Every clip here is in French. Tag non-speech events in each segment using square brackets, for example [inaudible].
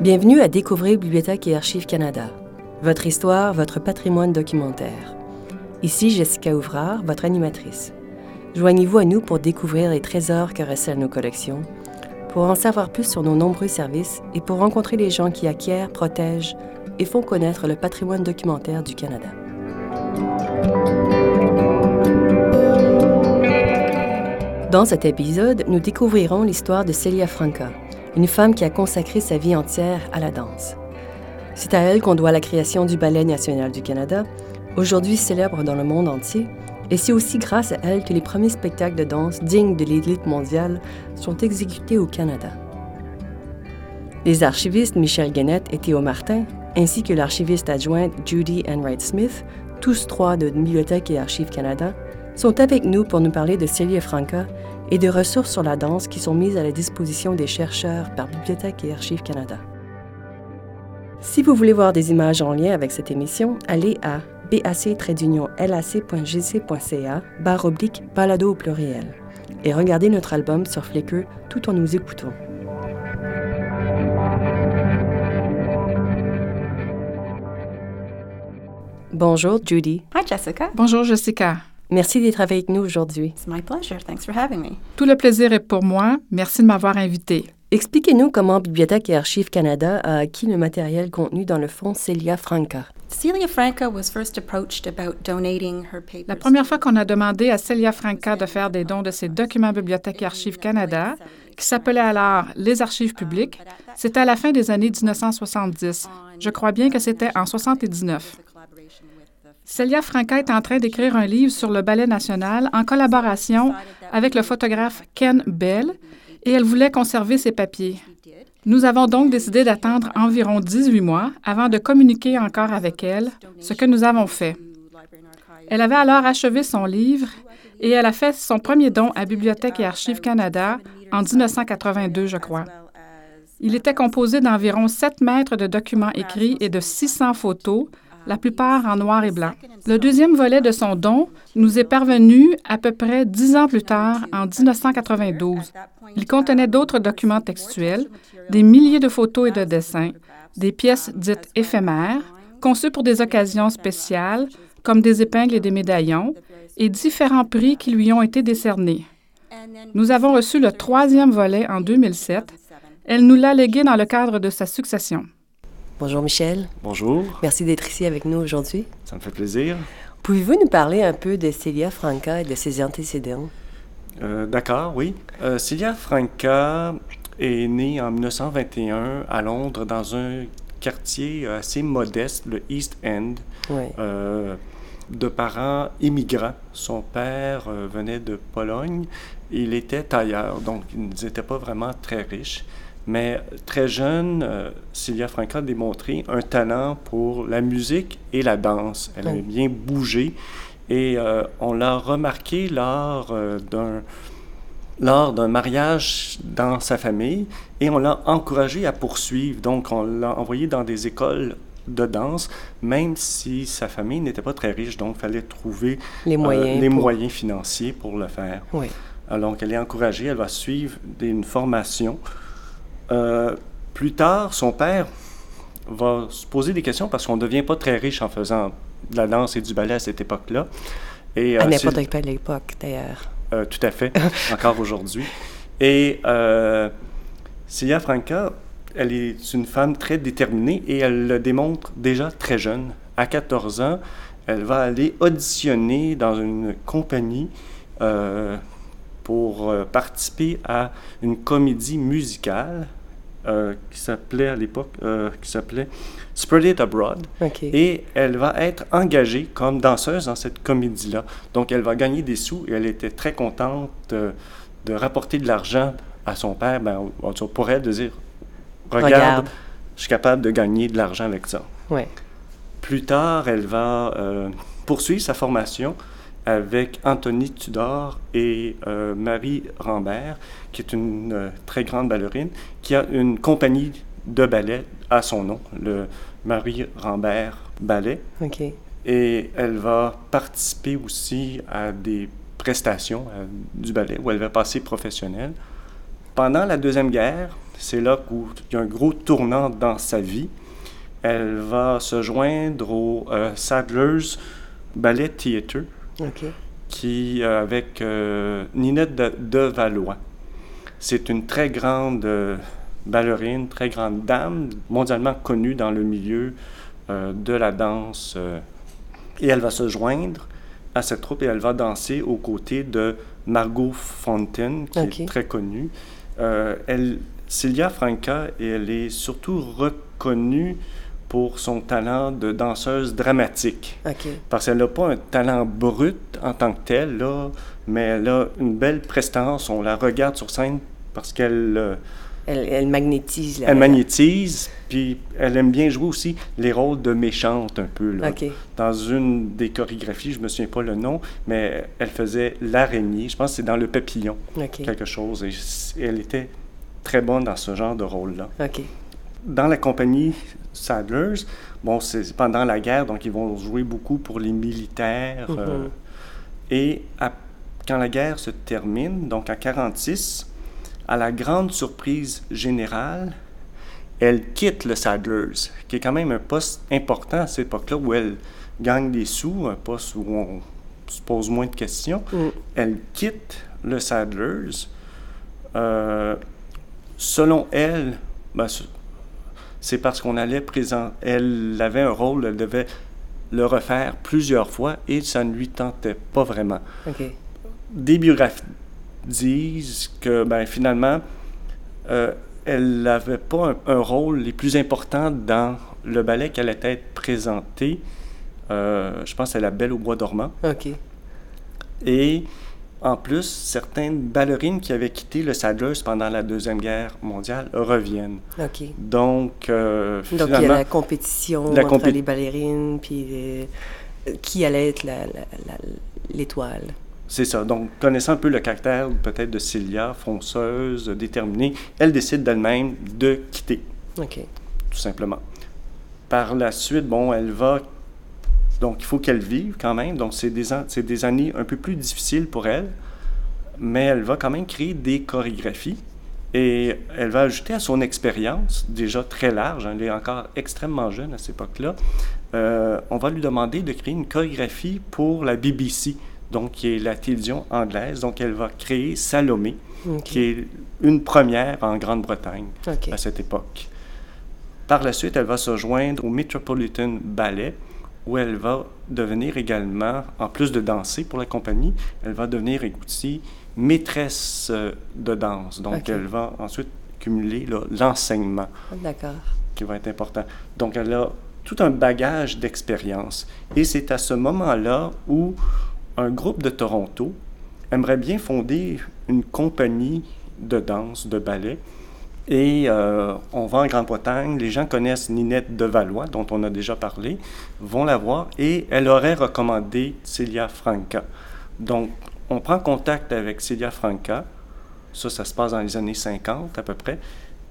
Bienvenue à Découvrir Bibliothèque et Archives Canada. Votre histoire, votre patrimoine documentaire. Ici Jessica Ouvrard, votre animatrice. Joignez-vous à nous pour découvrir les trésors que recèlent nos collections, pour en savoir plus sur nos nombreux services et pour rencontrer les gens qui acquièrent, protègent et font connaître le patrimoine documentaire du Canada. Dans cet épisode, nous découvrirons l'histoire de Celia Franca, une femme qui a consacré sa vie entière à la danse. C'est à elle qu'on doit la création du Ballet national du Canada, aujourd'hui célèbre dans le monde entier, et c'est aussi grâce à elle que les premiers spectacles de danse dignes de l'élite mondiale sont exécutés au Canada. Les archivistes Michel Guenette et Théo Martin, ainsi que l'archiviste adjointe Judy Enright Smith, tous trois de Bibliothèque et Archives Canada, sont avec nous pour nous parler de Celia Franca et de ressources sur la danse qui sont mises à la disposition des chercheurs par Bibliothèque et Archives Canada. Si vous voulez voir des images en lien avec cette émission, allez à bac-lac.gc.ca barre oblique balado au pluriel et regardez notre album sur Flickr tout en nous écoutant. Bonjour Judy. Hi Jessica. Bonjour Jessica. Merci d'être avec nous aujourd'hui. It's my pleasure. Thanks for having me. Tout le plaisir est pour moi. Merci de m'avoir invité. Expliquez-nous comment Bibliothèque et Archives Canada a acquis le matériel contenu dans le fonds Celia Franca. Celia Franca was first approached about donating her papers. La première fois qu'on a demandé à Celia Franca de faire des dons de ses documents Bibliothèque et Archives Canada, qui s'appelait alors les Archives publiques, c'était à la fin des années 1970. Je crois bien que c'était en 79. Celia Franca est en train d'écrire un livre sur le ballet national en collaboration avec le photographe Ken Bell et elle voulait conserver ses papiers. Nous avons donc décidé d'attendre environ 18 mois avant de communiquer encore avec elle, ce que nous avons fait. Elle avait alors achevé son livre et elle a fait son premier don à Bibliothèque et Archives Canada en 1982, je crois. Il était composé d'environ 7 mètres de documents écrits et de 600 photos, la plupart en noir et blanc. Le deuxième volet de son don nous est parvenu à peu près dix ans plus tard, en 1992. Il contenait d'autres documents textuels, des milliers de photos et de dessins, des pièces dites éphémères, conçues pour des occasions spéciales, comme des épingles et des médaillons, et différents prix qui lui ont été décernés. Nous avons reçu le troisième volet en 2007. Elle nous l'a légué dans le cadre de sa succession. Bonjour Michel. Bonjour. Merci d'être ici avec nous aujourd'hui. Ça me fait plaisir. Pouvez-vous nous parler un peu de Celia Franca et de ses antécédents? Euh, D'accord, oui. Euh, Celia Franca est née en 1921 à Londres dans un quartier assez modeste, le East End, Oui. euh, de parents immigrants. Son père euh, venait de Pologne. Il était tailleur, donc ils n'étaient pas vraiment très riches. Mais très jeune, euh, Celia Franca a démontré un talent pour la musique et la danse. Elle aimait bien bouger et euh, on l'a remarqué lors euh, d'un lors d'un mariage dans sa famille et on l'a encouragé à poursuivre. Donc on l'a envoyé dans des écoles de danse, même si sa famille n'était pas très riche, donc il fallait trouver Les euh, moyens. les pour- moyens financiers pour le faire. Oui. Alors, donc, elle est encouragée, elle va suivre des- une formation. Euh, plus tard, son père va se poser des questions parce qu'on ne devient pas très riche en faisant de la danse et du ballet à cette époque-là. Et, À euh, n'importe c'est- quelle époque, d'ailleurs. euh, tout à fait, [laughs] encore aujourd'hui. Et euh, Celia Franca, elle est une femme très déterminée et elle le démontre déjà très jeune. À 14 ans, elle va aller auditionner dans une compagnie euh, pour participer à une comédie musicale euh, qui s'appelait à l'époque, euh, qui s'appelait Spread It Abroad. Et elle va être engagée comme danseuse dans cette comédie-là. Donc, elle va gagner des sous et elle était très contente de, de rapporter de l'argent à son père. Ben, on- on pourrait de dire Regarde, Regarde. je suis capable de gagner de l'argent avec ça. Plus tard, elle va euh, poursuivre sa formation avec Anthony Tudor et euh, Marie Rambert, qui est une euh, très grande ballerine, qui a une compagnie de ballet à son nom, le Marie Rambert Ballet. OK. Et elle va participer aussi à des prestations euh, du ballet où elle va passer professionnelle. Pendant la Deuxième Guerre, C'est là où il y a un gros tournant dans sa vie. Elle va se joindre au Sadler's Ballet Theatre, qui, euh, avec euh, Ninette de, de, Valois. C'est une très grande ballerine, très grande dame, mondialement connue dans le milieu de la danse. et elle va se joindre à cette troupe et elle va danser aux côtés de Margot Fontaine, qui est très connue. elle, Celia Franca, elle est surtout reconnue pour son talent de danseuse dramatique. Parce qu'elle n'a pas un talent brut en tant que tel, là, mais elle a une belle prestance. On la regarde sur scène parce qu'elle... Euh, elle, magnétise. elle magnétise, puis elle aime bien jouer aussi les rôles de méchante un peu. Là. Dans une des chorégraphies, je ne me souviens pas le nom, mais elle faisait l'araignée. Je pense que c'est dans Le Papillon, quelque chose. Et elle était très bonne dans ce genre de rôle-là. Dans la compagnie Sadlers. Bon, c'est pendant la guerre, donc ils vont jouer beaucoup pour les militaires. Euh, mhm. et quand la guerre se termine, donc en 1946, à la grande surprise générale, elle quitte le Sadlers, qui est quand même un poste important à cette époque-là où elle gagne des sous, un poste où on se pose moins de questions. Mm. Elle quitte le Sadlers. Euh, selon elle, ben, c'est parce qu'on allait présenter. Elle avait un rôle, elle devait le refaire plusieurs fois et ça ne lui tentait pas vraiment. Des biographies disent que ben, finalement, euh, elle n'avait pas un, rôle les plus importants dans le ballet qu'elle allait être présentée. Euh, je pense à La Belle au bois dormant. OK. Et en plus, certaines ballerines qui avaient quitté le Sadler's pendant la Deuxième Guerre mondiale reviennent. OK. Donc, euh, Donc, il y a la compétition entre les ballerines, puis euh, qui allait être l'étoile. C'est ça. Donc, connaissant un peu le caractère peut-être de Cilia, fonceuse, déterminée, elle décide d'elle-même de quitter. OK. Tout simplement. Par la suite, bon, elle va donc, il faut qu'elle vive quand même. Donc, c'est des, des années un peu plus difficiles pour elle, mais elle va quand même créer des chorégraphies et elle va ajouter à son expérience, déjà très large, hein, elle est encore extrêmement jeune à cette époque-là, euh, on va lui demander de créer une chorégraphie pour la BBC, donc qui est la télévision anglaise. Donc, elle va créer Salomé, qui est une première en Grande-Bretagne à cette époque. Par la suite, elle va se joindre au Metropolitan Ballet, où elle va devenir également, en plus de danser pour la compagnie, elle va devenir aussi maîtresse euh, de danse. Donc, elle va ensuite cumuler l'enseignement. D'accord. Qui va être important. Donc, elle a tout un bagage d'expérience. Et c'est à ce moment-là où un groupe de Toronto aimerait bien fonder une compagnie de danse, de ballet, et euh, on va en Grande-Bretagne, les gens connaissent Ninette de Valois, dont on a déjà parlé, vont la voir et elle aurait recommandé Celia Franca. Donc, on prend contact avec Celia Franca, ça, ça se passe dans les années 50 à peu près,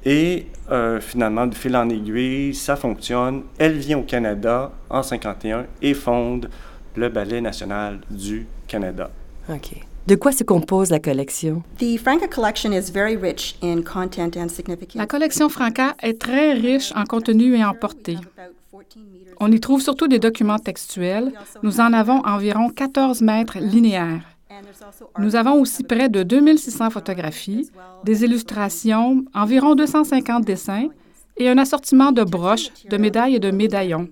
et euh, finalement, de fil en aiguille, ça fonctionne. Elle vient au Canada en 51 et fonde le Ballet national du Canada. OK. De quoi se compose la collection? La collection Franca est très riche en contenu et en portée. On y trouve surtout des documents textuels. Nous en avons environ 14 mètres linéaires. Nous avons aussi près de 2600 photographies, des illustrations, environ 250 dessins et un assortiment de broches, de médailles et de médaillons.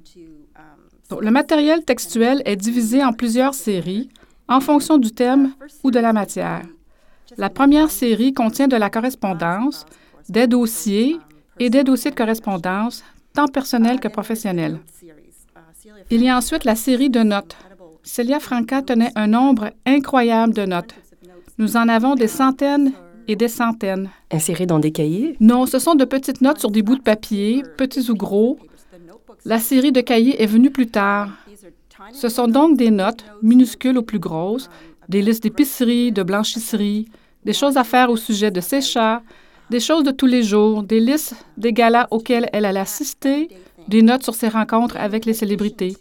le matériel textuel est divisé en plusieurs séries en fonction du thème ou de la matière. La première série contient de la correspondance, des dossiers et des dossiers de correspondance, tant personnels que professionnels. Il y a ensuite la série de notes. Celia Franca tenait un nombre incroyable de notes. Nous en avons des centaines et des centaines. Insérées dans des cahiers? Non, ce sont de petites notes sur des bouts de papier, petits ou gros. La série de cahiers est venue plus tard. Ce sont donc des notes, minuscules ou plus grosses, des listes d'épicerie, de blanchisserie, des choses à faire au sujet de ses chats, des choses de tous les jours, des listes des galas auxquels elle allait assister, des notes sur ses rencontres avec les célébrités.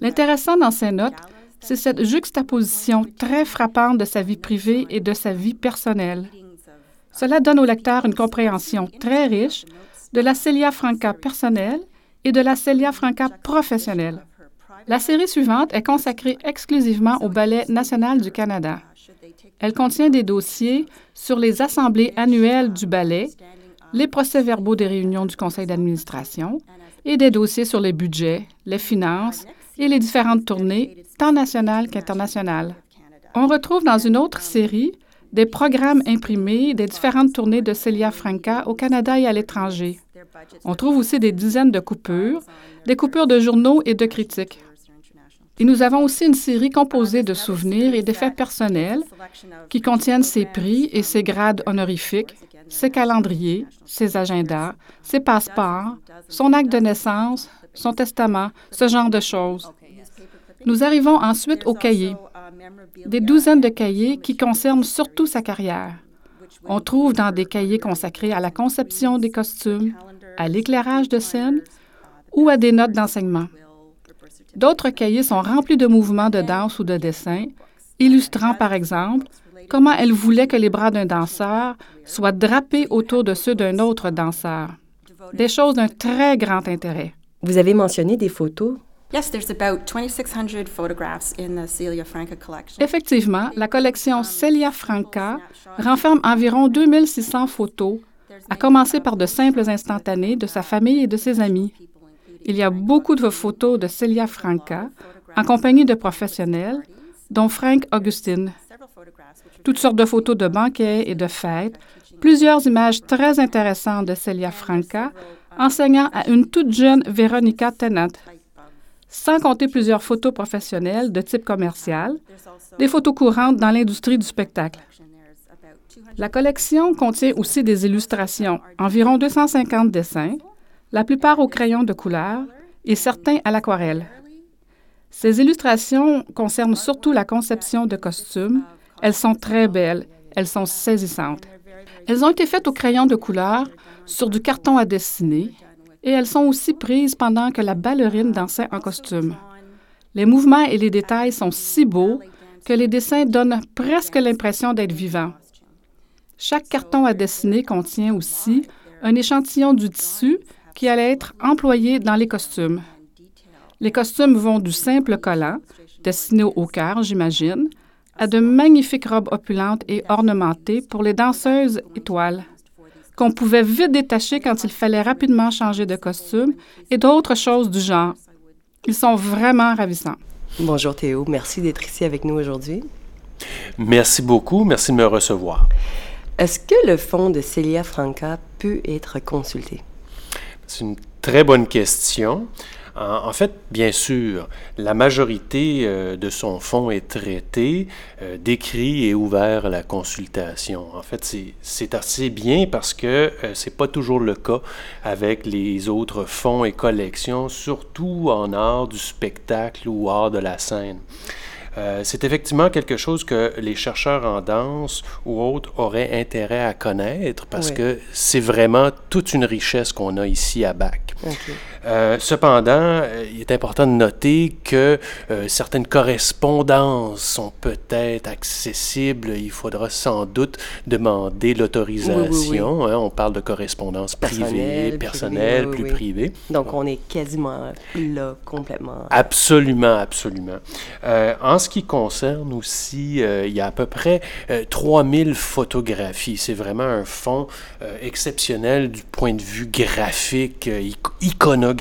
L'intéressant dans ces notes, c'est cette juxtaposition très frappante de sa vie privée et de sa vie personnelle. Cela donne au lecteur une compréhension très riche de la Celia Franca personnelle et de la Celia Franca professionnelle. La série suivante est consacrée exclusivement au Ballet national du Canada. Elle contient des dossiers sur les assemblées annuelles du ballet, les procès-verbaux des réunions du conseil d'administration et des dossiers sur les budgets, les finances et les différentes tournées, tant nationales qu'internationales. On retrouve dans une autre série des programmes imprimés des différentes tournées de Celia Franca au Canada et à l'étranger. On trouve aussi des dizaines de coupures, des coupures de journaux et de critiques. Et nous avons aussi une série composée de souvenirs et d'effets personnels qui contiennent ses prix et ses grades honorifiques, ses calendriers, ses agendas, ses passeports, son acte de naissance, son testament, ce genre de choses. Nous arrivons ensuite aux cahiers, des douzaines de cahiers qui concernent surtout sa carrière. On trouve dans des cahiers consacrés à la conception des costumes, à l'éclairage de scène ou à des notes d'enseignement. D'autres cahiers sont remplis de mouvements de danse ou de dessin, illustrant par exemple comment elle voulait que les bras d'un danseur soient drapés autour de ceux d'un autre danseur. Des choses d'un très grand intérêt. Vous avez mentionné des photos. Effectivement, la collection Celia Franca renferme environ 2600 photos, à commencer par de simples instantanés de sa famille et de ses amis. Il y a beaucoup de photos de Celia Franca en compagnie de professionnels, dont Frank Augustine. Toutes sortes de photos de banquets et de fêtes, plusieurs images très intéressantes de Celia Franca, enseignant à une toute jeune Veronica Tennant, sans compter plusieurs photos professionnelles de type commercial, des photos courantes dans l'industrie du spectacle. La collection contient aussi des illustrations, environ 250 dessins, la plupart au crayon de couleur et certains à l'aquarelle. Ces illustrations concernent surtout la conception de costumes. Elles sont très belles, elles sont saisissantes. Elles ont été faites au crayon de couleur sur du carton à dessiner et elles sont aussi prises pendant que la ballerine dansait en costume. Les mouvements et les détails sont si beaux que les dessins donnent presque l'impression d'être vivants. Chaque carton à dessiner contient aussi un échantillon du tissu qui allait être employé dans les costumes. Les costumes vont du simple collant, destiné au cœur, j'imagine, à de magnifiques robes opulentes et ornementées pour les danseuses étoiles, qu'on pouvait vite détacher quand il fallait rapidement changer de costume, et d'autres choses du genre. Ils sont vraiment ravissants. Bonjour Théo, merci d'être ici avec nous aujourd'hui. Merci beaucoup, merci de me recevoir. Est-ce que le fonds de Celia Franca peut être consulté? C'est une très bonne question. En fait, bien sûr, la majorité euh, de son fonds est traité, euh, décrit et ouvert à la consultation. En fait, c'est assez bien parce que euh, ce n'est pas toujours le cas avec les autres fonds et collections, surtout en art du spectacle ou art de la scène. C'est effectivement quelque chose que les chercheurs en danse ou autres auraient intérêt à connaître parce que c'est vraiment toute une richesse qu'on a ici à BAC. Euh, cependant, euh, il est important de noter que euh, certaines correspondances sont peut-être accessibles. Il faudra sans doute demander l'autorisation. Hein. on parle de correspondance privée, personnelle, plus privée. Donc, on est quasiment là complètement. Absolument, absolument. en ce qui concerne aussi, il y a à peu près 3000 photographies. C'est vraiment un fonds exceptionnel du point de vue graphique, iconographique.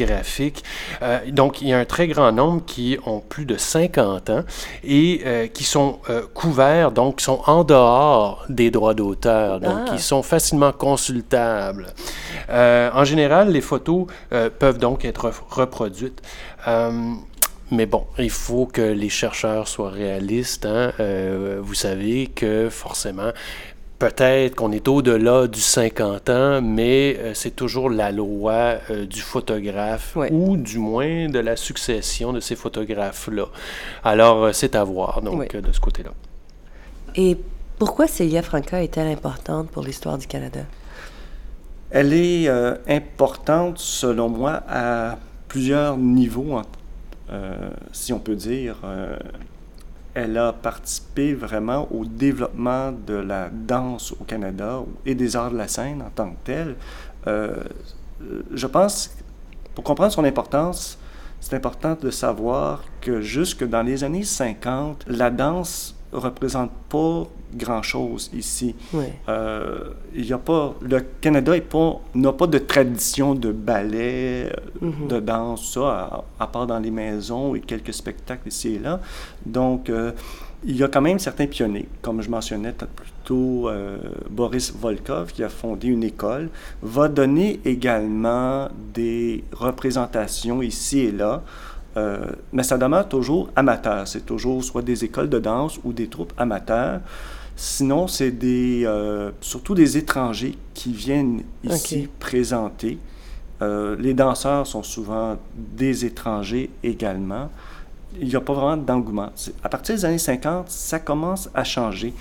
Euh, donc, il y a un très grand nombre qui ont plus de 50 ans et euh, qui sont euh, couverts, donc qui sont en dehors des droits d'auteur, donc qui ah. sont facilement consultables. en général, les photos peuvent donc être reproduites. Mais bon, il faut que les chercheurs soient réalistes. Hein. vous savez que forcément, Peut-être qu'on est au-delà du 50 ans, mais euh, c'est toujours la loi euh, du photographe ou du moins de la succession de ces photographes-là. Alors, euh, c'est à voir, donc, de ce côté-là. Et pourquoi Celia Franca est-elle importante pour l'histoire du Canada? Elle est importante, selon moi, à plusieurs niveaux, si on peut dire elle a participé vraiment au développement de la danse au Canada et des arts de la scène en tant que tel. Euh, je pense, pour comprendre son importance, c'est important de savoir que jusque dans les années 50, la danse représente pas grand-chose ici. Euh, a pas, le Canada n'a pas de tradition de ballet, mm-hmm. de danse, ça, à, part dans les maisons et quelques spectacles ici et là. Donc, euh, il y a quand même certains pionniers, comme je mentionnais plus tôt, euh, Boris Volkov, qui a fondé une école, va donner également des représentations ici et là euh, mais ça demeure toujours amateur. C'est toujours soit des écoles de danse ou des troupes amateurs. Sinon, c'est des, euh, surtout des étrangers qui viennent ici présenter. Euh, les danseurs sont souvent des étrangers également. Il n'y a pas vraiment d'engouement. À partir des années 50, ça commence à changer.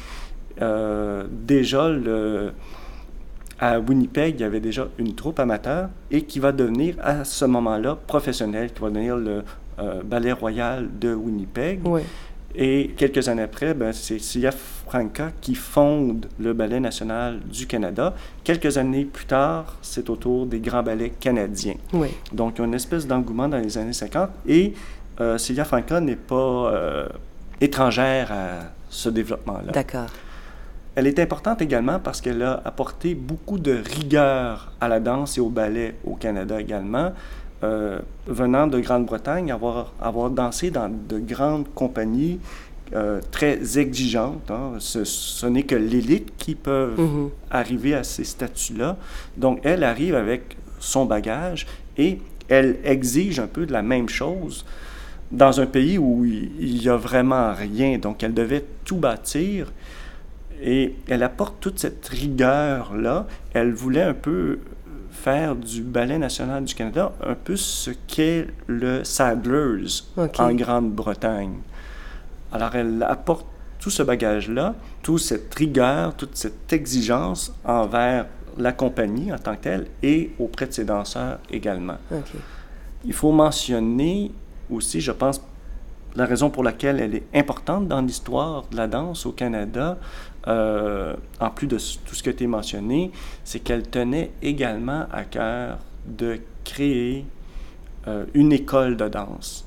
déjà, le, à Winnipeg, il y avait déjà une troupe amateur et qui va devenir à ce moment-là professionnelle, qui va devenir le euh, Ballet Royal de Winnipeg. Et quelques années après, ben, c'est Sia Franca qui fonde le Ballet national du Canada. Quelques années plus tard, c'est au tour des grands ballets canadiens. Donc, il y a une espèce d'engouement dans les années 50. Et euh, Franca n'est pas euh, étrangère à ce développement-là. D'accord. Elle est importante également parce qu'elle a apporté beaucoup de rigueur à la danse et au ballet au Canada également. Euh, venant de Grande-Bretagne, avoir, avoir dansé dans de grandes compagnies euh, très exigeantes. Hein. Ce, n'est que l'élite qui peut mm-hmm. arriver à ces statuts-là. Donc, elle arrive avec son bagage et elle exige un peu de la même chose dans un pays où il n'y a vraiment rien. Donc, elle devait tout bâtir. Et elle apporte toute cette rigueur-là. Elle voulait un peu faire du Ballet national du Canada un peu ce qu'est le Sadler's en Grande-Bretagne. Alors, elle apporte tout ce bagage-là, toute cette rigueur, toute cette exigence envers la compagnie en tant que telle et auprès de ses danseurs également. Il faut mentionner aussi, je pense, la raison pour laquelle elle est importante dans l'histoire de la danse au Canada, euh, en plus de tout ce qui a été mentionné, c'est qu'elle tenait également à cœur de créer euh, une école de danse.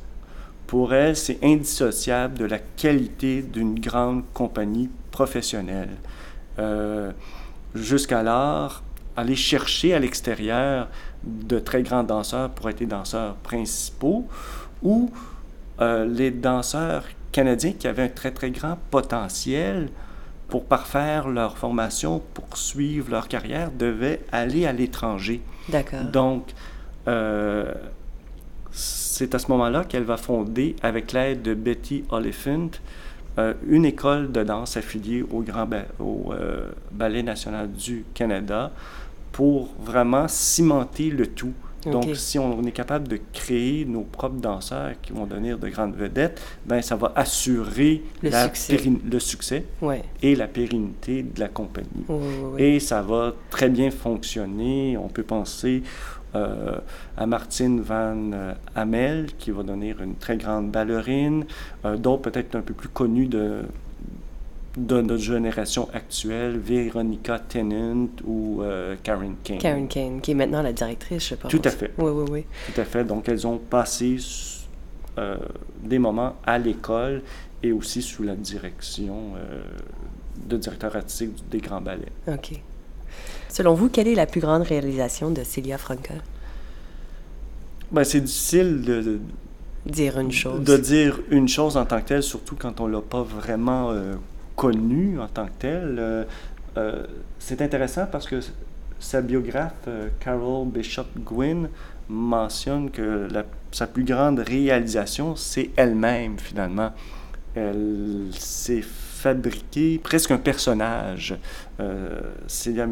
Pour elle, c'est indissociable de la qualité d'une grande compagnie professionnelle. Euh, jusqu'alors, aller chercher à l'extérieur de très grands danseurs pour être les danseurs principaux ou les danseurs canadiens qui avaient un très très grand potentiel pour parfaire leur formation, poursuivre leur carrière, devaient aller à l'étranger. D'accord. Donc, euh, c'est à ce moment-là qu'elle va fonder, avec l'aide de Betty Oliphant, euh, une école de danse affiliée au, Grand au euh, Ballet national du Canada pour vraiment cimenter le tout. Donc, si on est capable de créer nos propres danseurs qui vont devenir de grandes vedettes, ben ça va assurer le succès, le succès et la pérennité de la compagnie. et ça va très bien fonctionner. On peut penser euh, à Martine Van Hamel, qui va devenir une très grande ballerine, euh, d'autres peut-être un peu plus connus de, de notre génération actuelle, Veronica Tennant ou euh, Karen Kane. Karen Kane, qui est maintenant la directrice, je pense. Tout à fait. Oui, oui, oui. Tout à fait. Donc, elles ont passé euh, des moments à l'école et aussi sous la direction euh, de directeur artistique des Grands Ballets. OK. Selon vous, quelle est la plus grande réalisation de Celia Franca? Ben, c'est difficile de, dire une chose. De dire une chose en tant que telle, surtout quand on ne l'a pas vraiment connu en tant que tel. Euh, euh, c'est intéressant parce que sa biographe, euh, Carol Bishop Gwynn, mentionne que sa plus grande réalisation, c'est elle-même, finalement. Elle s'est fabriquée presque un personnage. Celia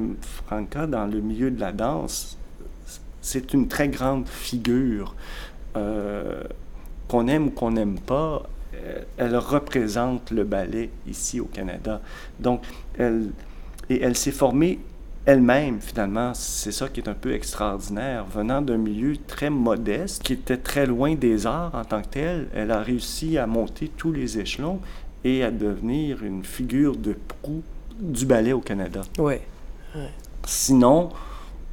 Franca, dans le milieu de la danse, c'est une très grande figure. qu'on aime ou qu'on n'aime pas, euh, elle représente le ballet ici au Canada. Donc, elle, et elle s'est formée elle-même, finalement, c'est ça qui est un peu extraordinaire. Venant d'un milieu très modeste, qui était très loin des arts en tant que tel, elle a réussi à monter tous les échelons et à devenir une figure de proue du ballet au Canada. Ouais. Sinon,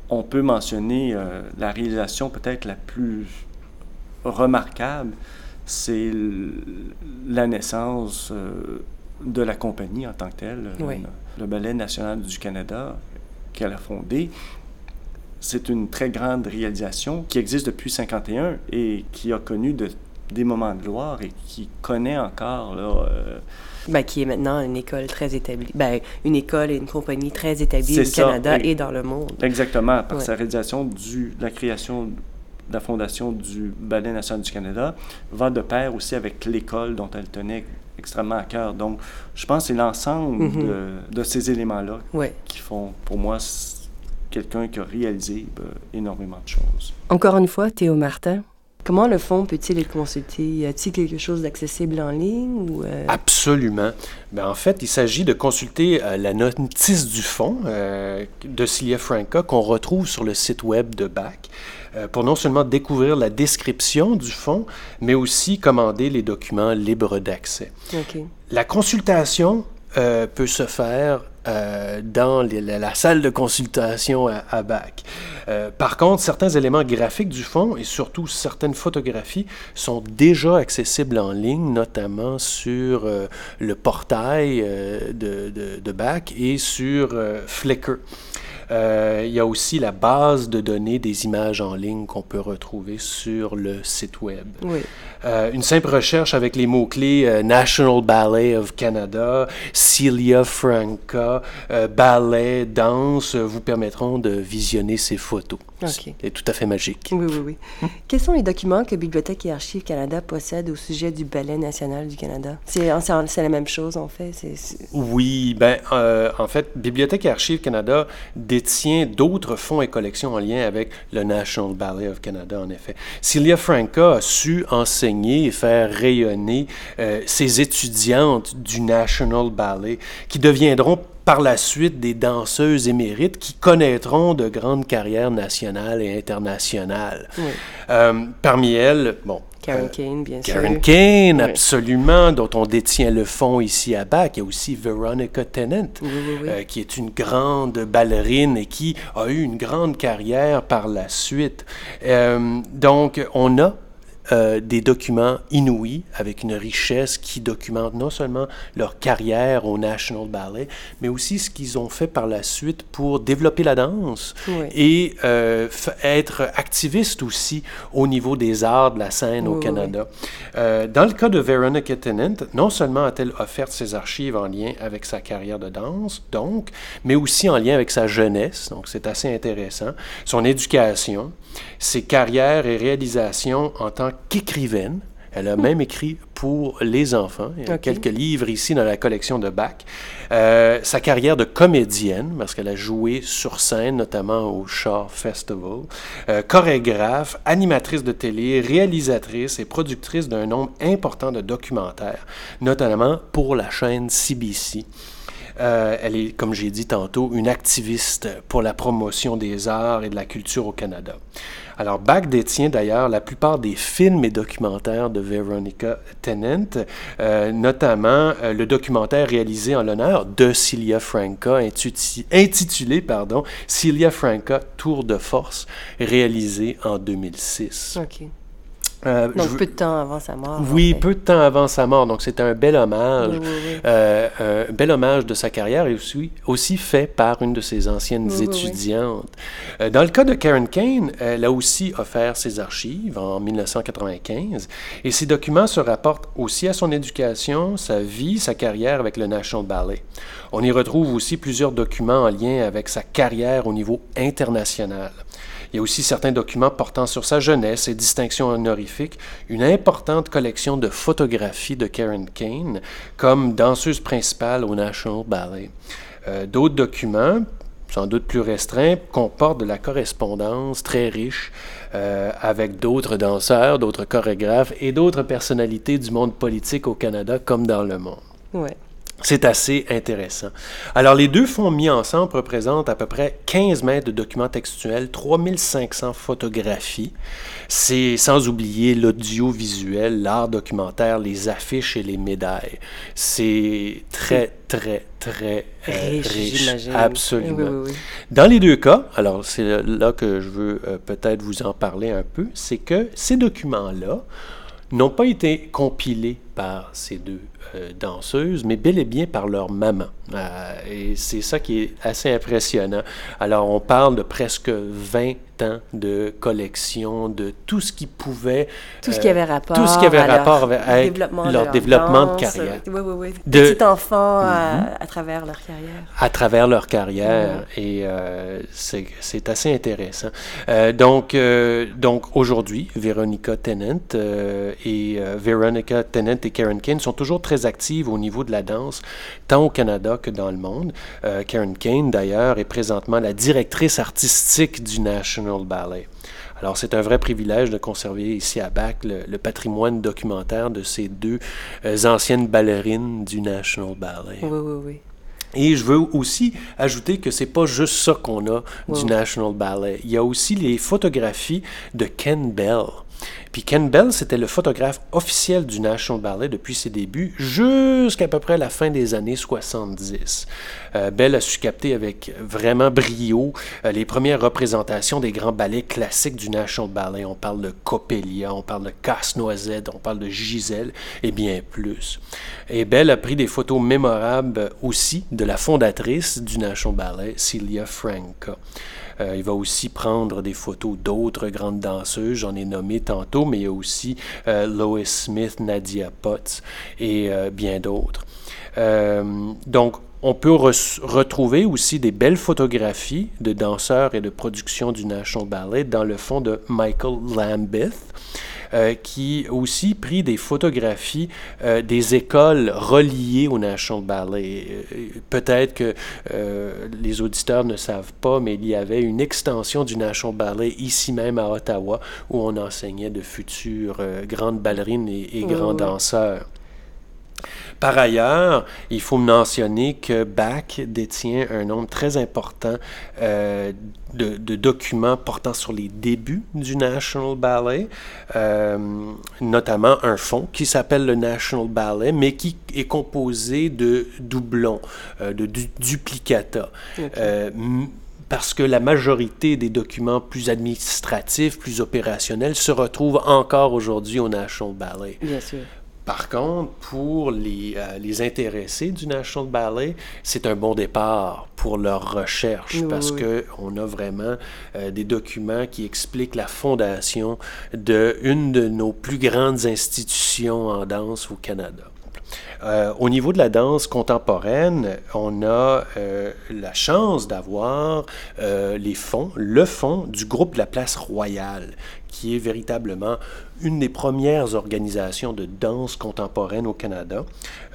on peut mentionner euh, la réalisation peut-être la plus remarquable, c'est la naissance euh, de la compagnie en tant que telle, Oui. le, le Ballet national du Canada qu'elle a fondé. C'est une très grande réalisation qui existe depuis 51 et qui a connu de- des moments de gloire et qui connaît encore là, euh, Ben, qui est maintenant une école très établie. Ben, une école et une compagnie très établie au ça, Canada et- et dans le monde. Exactement, par Ouais. sa réalisation du, la création de la fondation du Ballet national du Canada, va de pair aussi avec l'école dont elle tenait extrêmement à cœur. Donc, je pense que c'est l'ensemble Mhm. de, de ces éléments-là Ouais. qui font, pour moi, quelqu'un qui a réalisé ben, énormément de choses. Encore une fois, Théo Martin, comment le fonds peut-il être consulté? Y a-t-il quelque chose d'accessible en ligne ou euh, Absolument. Ben, en fait, il s'agit de consulter euh, la notice du fonds euh, de Cilia Franca qu'on retrouve sur le site web de BAC pour non seulement découvrir la description du fonds, mais aussi commander les documents libres d'accès. La consultation peut se faire euh, dans la, salle de consultation à, à BAC. Euh, par contre, certains éléments graphiques du fond et surtout certaines photographies sont déjà accessibles en ligne, notamment sur euh, le portail euh, de, de, de BAC et sur Flickr. Euh, il y a aussi la base de données des images en ligne qu'on peut retrouver sur le site web. Oui. Euh, une simple recherche avec les mots-clés euh, National Ballet of Canada, Celia Franca, ballet, danse, vous permettront de visionner ces photos. Ok. C'est tout à fait magique. Oui, oui, oui. [laughs] Quels sont les documents que Bibliothèque et Archives Canada possède au sujet du Ballet national du Canada? C'est la même chose, en fait. Oui, ben, euh, en fait, Bibliothèque et Archives Canada détient d'autres fonds et collections en lien avec le National Ballet of Canada, en effet. Celia Franca a su enseigner et faire rayonner euh, ses étudiantes du National Ballet, qui deviendront par la suite des danseuses émérites qui connaîtront de grandes carrières nationales et internationales. Oui. Euh, parmi elles, bon, Karen euh, Kane, bien sûr. Karen Kane, Oui. absolument, dont on détient le fond ici à Bac. Il y a aussi Veronica Tennant, Oui, oui, oui. euh, qui est une grande ballerine et qui a eu une grande carrière par la suite. Euh, donc, on a euh, des documents inouïs avec une richesse qui documente non seulement leur carrière au National Ballet, mais aussi ce qu'ils ont fait par la suite pour développer la danse Oui. et euh, être activiste aussi au niveau des arts de la scène au oui, Canada. Euh, dans le cas de Veronica Tennant, non seulement a-t-elle offert ses archives en lien avec sa carrière de danse, donc, mais aussi en lien avec sa jeunesse, donc c'est assez intéressant, son éducation, ses carrières et réalisations en tant qu'écrivaine. Elle a même écrit pour les enfants. Il y a quelques livres ici dans la collection de Bach. Euh, sa carrière de comédienne, parce qu'elle a joué sur scène, notamment au Shaw Festival. Euh, chorégraphe, animatrice de télé, réalisatrice et productrice d'un nombre important de documentaires, notamment pour la chaîne CBC. Euh, elle est, comme j'ai dit tantôt, une activiste pour la promotion des arts et de la culture au Canada. Alors, Bach détient d'ailleurs la plupart des films et documentaires de Veronica Tennant, euh, notamment euh, le documentaire réalisé en l'honneur de Celia Franca, intitulé pardon, Celia Franca Tour de force, réalisé en 2006. OK. Euh, Donc, je- peu de temps avant sa mort. en oui, fait. peu de temps avant sa mort, donc c'est un bel hommage. Oui, oui, oui. Euh, un bel hommage de sa carrière et aussi, aussi fait par une de ses anciennes étudiantes. Euh, dans le cas de Karen Kane, elle a aussi offert ses archives en 1995 et ces documents se rapportent aussi à son éducation, sa vie, sa carrière avec le National Ballet. On y retrouve aussi plusieurs documents en lien avec sa carrière au niveau international. Il y a aussi certains documents portant sur sa jeunesse et distinctions honorifiques, une importante collection de photographies de Karen Kane comme danseuse principale au National Ballet. Euh, D'autres documents, sans doute plus restreints, comportent de la correspondance très riche euh, avec d'autres danseurs, d'autres chorégraphes et d'autres personnalités du monde politique au Canada comme dans le monde. C'est assez intéressant. Alors, les deux fonds mis ensemble représentent à peu près 15 mètres de documents textuels, 3500 photographies. C'est sans oublier l'audiovisuel, l'art documentaire, les affiches et les médailles. C'est très, très, très euh, riche. Absolument. Dans les deux cas, alors c'est là que je veux euh, peut-être vous en parler un peu, c'est que ces documents-là n'ont pas été compilés par ces deux euh, danseuses, mais bel et bien par leur maman. Euh, et c'est ça qui est assez impressionnant. Alors, on parle de presque 20 ans de collection de tout ce qui pouvait... Tout ce qui avait rapport, tout ce qui avait rapport avec, leur développement de, carrière. Oui, oui, oui. De, Petits enfants mhm. à, travers leur carrière. À travers leur carrière. Et euh, c'est assez intéressant. donc, donc aujourd'hui, Veronica Tennant et Veronica Tennant et Karen Kane sont toujours très actives au niveau de la danse, tant au Canada que dans le monde. Euh, Karen Kane, d'ailleurs, est présentement la directrice artistique du National Ballet. Alors, c'est un vrai privilège de conserver ici à Bac le, patrimoine documentaire de ces deux euh, anciennes ballerines du National Ballet. Oui, oui, oui. Et je veux aussi ajouter que c'est pas juste ça qu'on a du National Ballet. Il y a aussi les photographies de Ken Bell. Puis Ken Bell, c'était le photographe officiel du National Ballet depuis ses débuts jusqu'à peu près la fin des années 70. Euh, Bell a su capter avec vraiment brio euh, les premières représentations des grands ballets classiques du National Ballet. On parle de Coppelia, on parle de Casse-Noisette, on parle de Gisèle et bien plus. Et Bell a pris des photos mémorables aussi de la fondatrice du National Ballet, Celia Franca. Euh, il va aussi prendre des photos d'autres grandes danseuses, j'en ai nommé tantôt, mais il y a aussi euh, Lois Smith, Nadia Potts et euh, bien d'autres. donc, on peut retrouver aussi des belles photographies de danseurs et de production du National Ballet dans le fond de Michael Lambeth. Euh, qui aussi pris des photographies euh, des écoles reliées au National Ballet. Euh, peut-être que les auditeurs ne savent pas, mais il y avait une extension du National Ballet ici même à Ottawa où on enseignait de futures grandes ballerines et, grands danseurs. Par ailleurs, il faut mentionner que Bach détient un nombre très important euh, de, documents portant sur les débuts du National Ballet, euh, notamment un fonds qui s'appelle le National Ballet, mais qui est composé de doublons, euh, de duplicata. parce que la majorité des documents plus administratifs, plus opérationnels, se retrouvent encore aujourd'hui au National Ballet. Bien sûr. Par contre, pour les, euh, les, intéressés du National Ballet, c'est un bon départ pour leur recherche parce qu'on a vraiment euh, des documents qui expliquent la fondation d'une de nos plus grandes institutions en danse au Canada. Euh, au niveau de la danse contemporaine, on a la chance d'avoir les fonds, le fonds du groupe de la Place Royale, qui est véritablement une des premières organisations de danse contemporaine au Canada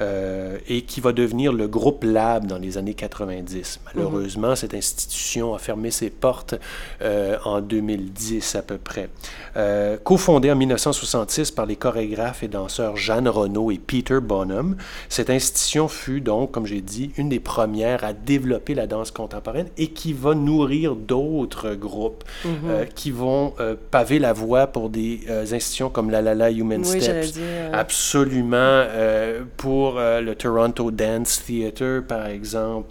euh, et qui va devenir le groupe Lab dans les années 90. Malheureusement, cette institution a fermé ses portes euh, en 2010 à peu près. Euh, cofondée en 1966 par les chorégraphes et danseurs Jeanne Renaud et Peter Bonham, cette institution fut donc, comme j'ai dit, une des premières à développer la danse contemporaine et qui va nourrir d'autres groupes mhm. qui vont paver la voie pour des institutions comme la La La Human Steps. Absolument. Euh, pour euh, le Toronto Dance Theatre, par exemple.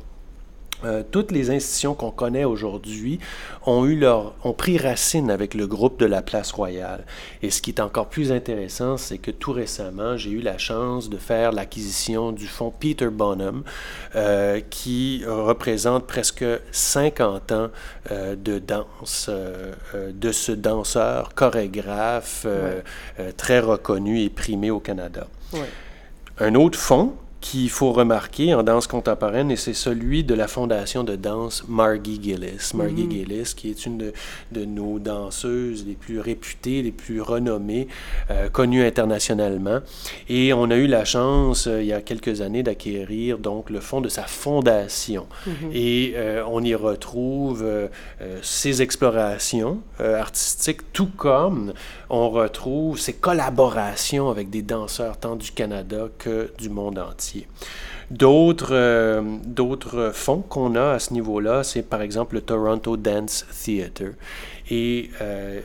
Euh, toutes les institutions qu'on connaît aujourd'hui ont eu leur, ont pris racine avec le groupe de la Place Royale. Et ce qui est encore plus intéressant, c'est que tout récemment, j'ai eu la chance de faire l'acquisition du fonds Peter Bonham, euh, qui représente presque 50 ans euh, de danse de ce danseur chorégraphe très reconnu et primé au Canada. Un autre fonds qu'il faut remarquer en danse contemporaine, et c'est celui de la fondation de danse Margie Gillis. Margie mm. Gillis, qui est une de, nos danseuses les plus réputées, les plus renommées, euh, connues internationalement. Et on a eu la chance, euh, il y a quelques années, d'acquérir donc le fonds de sa fondation. Mm-hmm. Et euh, on y retrouve ses explorations artistiques, tout comme on retrouve ses collaborations avec des danseurs tant du Canada que du monde entier. D'autres, euh, d'autres fonds qu'on a à ce niveau-là, c'est par exemple le Toronto Dance Theatre. Et euh,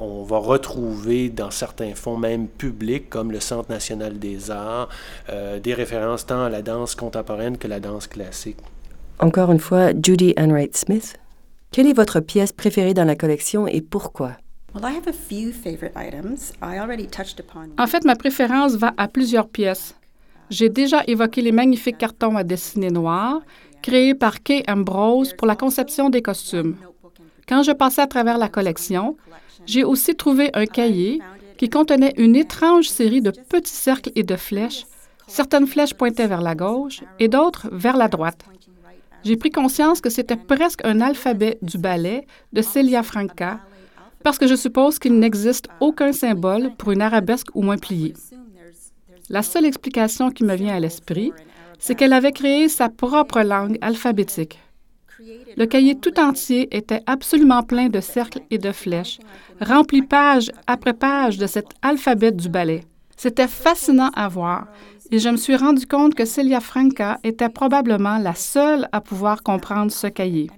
on va retrouver dans certains fonds même publics, comme le Centre national des arts, des références tant à la danse contemporaine que la danse classique. Encore une fois, Judy Anwright Smith. Quelle est votre pièce préférée dans la collection et pourquoi? En fait, ma préférence va à plusieurs pièces. J'ai déjà évoqué les magnifiques cartons à dessiner noirs créés par Kay Ambrose pour la conception des costumes. Quand je passais à travers la collection, j'ai aussi trouvé un cahier qui contenait une étrange série de petits cercles et de flèches. Certaines flèches pointaient vers la gauche et d'autres vers la droite. J'ai pris conscience que c'était presque un alphabet du ballet de Celia Franca, parce que je suppose qu'il n'existe aucun symbole pour une arabesque ou moins pliée. La seule explication qui me vient à l'esprit, c'est qu'elle avait créé sa propre langue alphabétique. Le cahier tout entier était absolument plein de cercles et de flèches, rempli page après page de cet alphabet du ballet. C'était fascinant à voir et je me suis rendu compte que Celia Franca était probablement la seule à pouvoir comprendre ce cahier.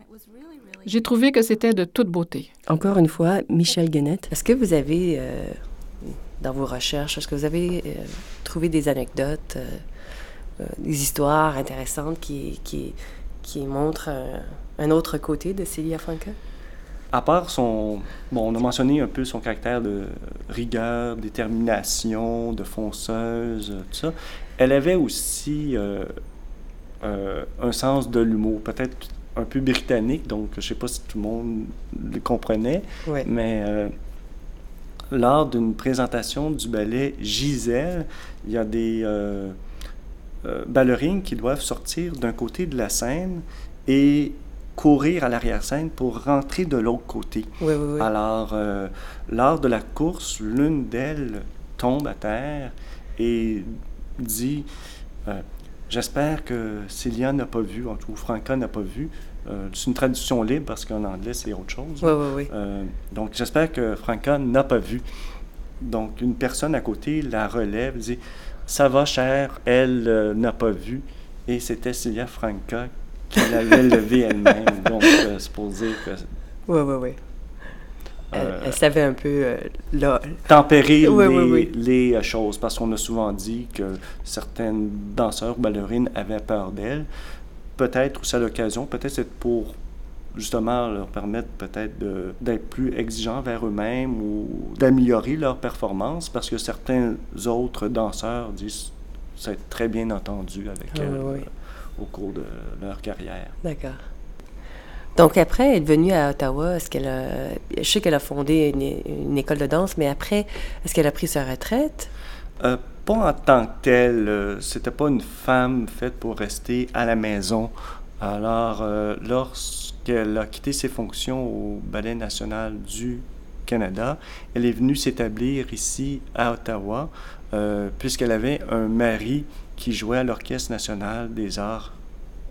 J'ai trouvé que c'était de toute beauté. Encore une fois, Michel Guenette, est-ce que vous avez, euh, dans vos recherches, est-ce que vous avez euh, trouvé des anecdotes, euh, des histoires intéressantes qui, qui, qui montrent un autre côté de Celia Franca? À part son. Bon, on a mentionné un peu son caractère de rigueur, détermination, de fonceuse, tout ça. Elle avait aussi un sens de l'humour, peut-être un peu britannique, donc je ne sais pas si tout le monde le comprenait, mais euh, lors d'une présentation du ballet Gisèle, il y a des euh, euh, ballerines qui doivent sortir d'un côté de la scène et courir à l'arrière-scène pour rentrer de l'autre côté. Alors, lors de la course, l'une d'elles tombe à terre et dit J'espère que Célia n'a pas vu, en tout Franca n'a pas vu. Euh, c'est une traduction libre parce qu'en anglais, c'est autre chose. Oui, oui, oui. Euh, donc, j'espère que Franca n'a pas vu. Donc, une personne à côté la relève, dit Ça va, cher, elle euh, n'a pas vu. Et c'était Célia Franca qui l'avait [laughs] levée elle-même. Donc, c'est pour dire que. Oui, oui, oui. Euh, elle, savait un peu euh, tempérer les, euh, choses, parce qu'on a souvent dit que certaines danseurs ou ballerines avaient peur d'elle. Peut-être aussi à l'occasion, peut-être c'est pour justement leur permettre peut-être d'être plus exigeants vers eux-mêmes ou d'améliorer leur performance, parce que certains autres danseurs disent c'est très bien entendu avec elles au cours de leur carrière. D'accord. Donc après, elle est venue à Ottawa. Est-ce qu'elle a, je sais qu'elle a fondé une, école de danse, mais après, est-ce qu'elle a pris sa retraite? Euh, pas en tant que telle. Euh, c'était pas une femme faite pour rester à la maison. Alors, euh, lorsqu'elle a quitté ses fonctions au Ballet national du Canada, elle est venue s'établir ici à Ottawa, puisqu'elle avait un mari qui jouait à l'Orchestre national des arts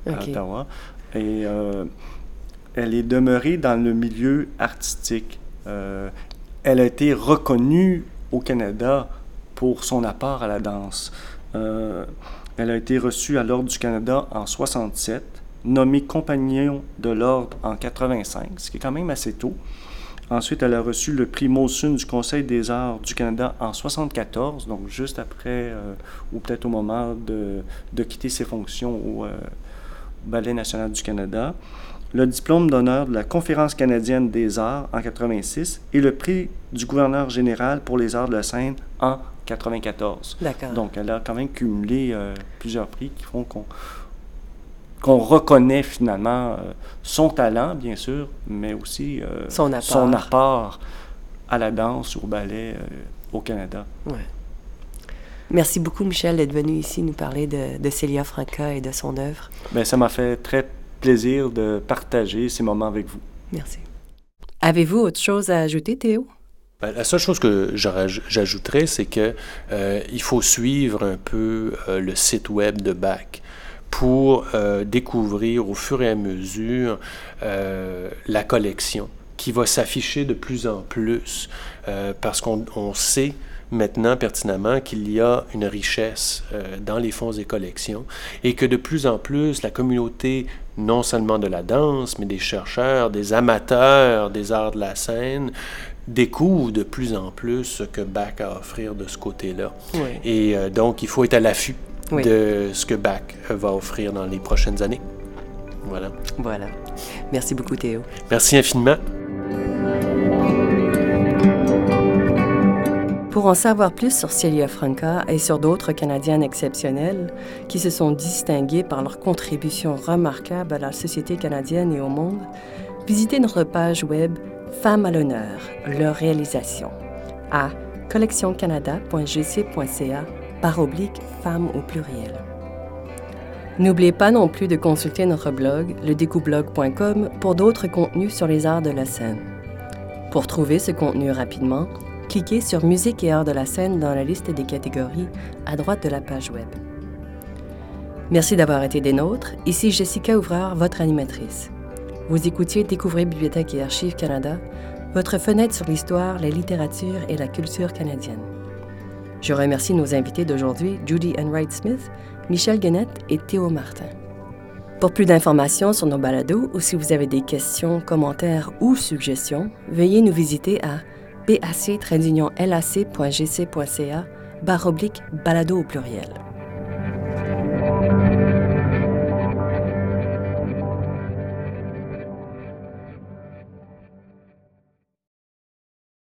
à Ottawa. Et elle est demeurée dans le milieu artistique. Euh, elle a été reconnue au Canada pour son apport à la danse. Euh, elle a été reçue à l'Ordre du Canada en 67, nommée compagnon de l'Ordre en 85, ce qui est quand même assez tôt. Ensuite, elle a reçu le prix Mosun du Conseil des arts du Canada en 74, donc juste après, euh, ou peut-être au moment de, de, quitter ses fonctions au Ballet national du Canada le diplôme d'honneur de la Conférence canadienne des arts en 86 et le prix du gouverneur général pour les arts de la scène en 94. D'accord. Donc, elle a quand même cumulé euh, plusieurs prix qui font qu'on qu'on reconnaît finalement euh, son talent, bien sûr, mais aussi euh, son, apport. son, apport. à la danse, au ballet au Canada. Ouais. Merci beaucoup, Michel, d'être venu ici nous parler de, de Célia Franca et de son œuvre. Bien, ça m'a fait très plaisir de partager ces moments avec vous. Merci. Avez-vous autre chose à ajouter, Théo? Ben, la seule chose que j'ajouterais, c'est que euh, il faut suivre un peu euh, le site web de BAC pour euh, découvrir au fur et à mesure la collection qui va s'afficher de plus en plus parce qu'on sait maintenant pertinemment qu'il y a une richesse euh, dans les fonds et collections et que de plus en plus la communauté non seulement de la danse, mais des chercheurs, des amateurs des arts de la scène, découvre de plus en plus ce que Bach a à offrir de ce côté-là. Et euh, donc, il faut être à l'affût de ce que Bach va offrir dans les prochaines années. Voilà. Voilà. Merci beaucoup, Théo. Merci infiniment. Pour en savoir plus sur Celia Franca et sur d'autres Canadiennes exceptionnelles qui se sont distinguées par leur contribution remarquable à la société canadienne et au monde, visitez notre page web Femmes à l'honneur, leur réalisation à collectioncanada.gc.ca par oblique femmes au pluriel. N'oubliez pas non plus de consulter notre blog, ledécoublog.com, pour d'autres contenus sur les arts de la scène. Pour trouver ce contenu rapidement, cliquez sur Musique et arts de la scène dans la liste des catégories à droite de la page web. Merci d'avoir été des nôtres. Ici Jessica Ouvrard, votre animatrice. Vous écoutiez Découvrir Bibliothèque et Archives Canada, votre fenêtre sur l'histoire, la littérature et la culture canadienne. Je remercie nos invités d'aujourd'hui, Judy Enright Smith, Michel Guenette et Théo Martin. Pour plus d'informations sur nos balados ou si vous avez des questions, commentaires ou suggestions, veuillez nous visiter à bac-lac.gc.ca barre oblique balado au pluriel.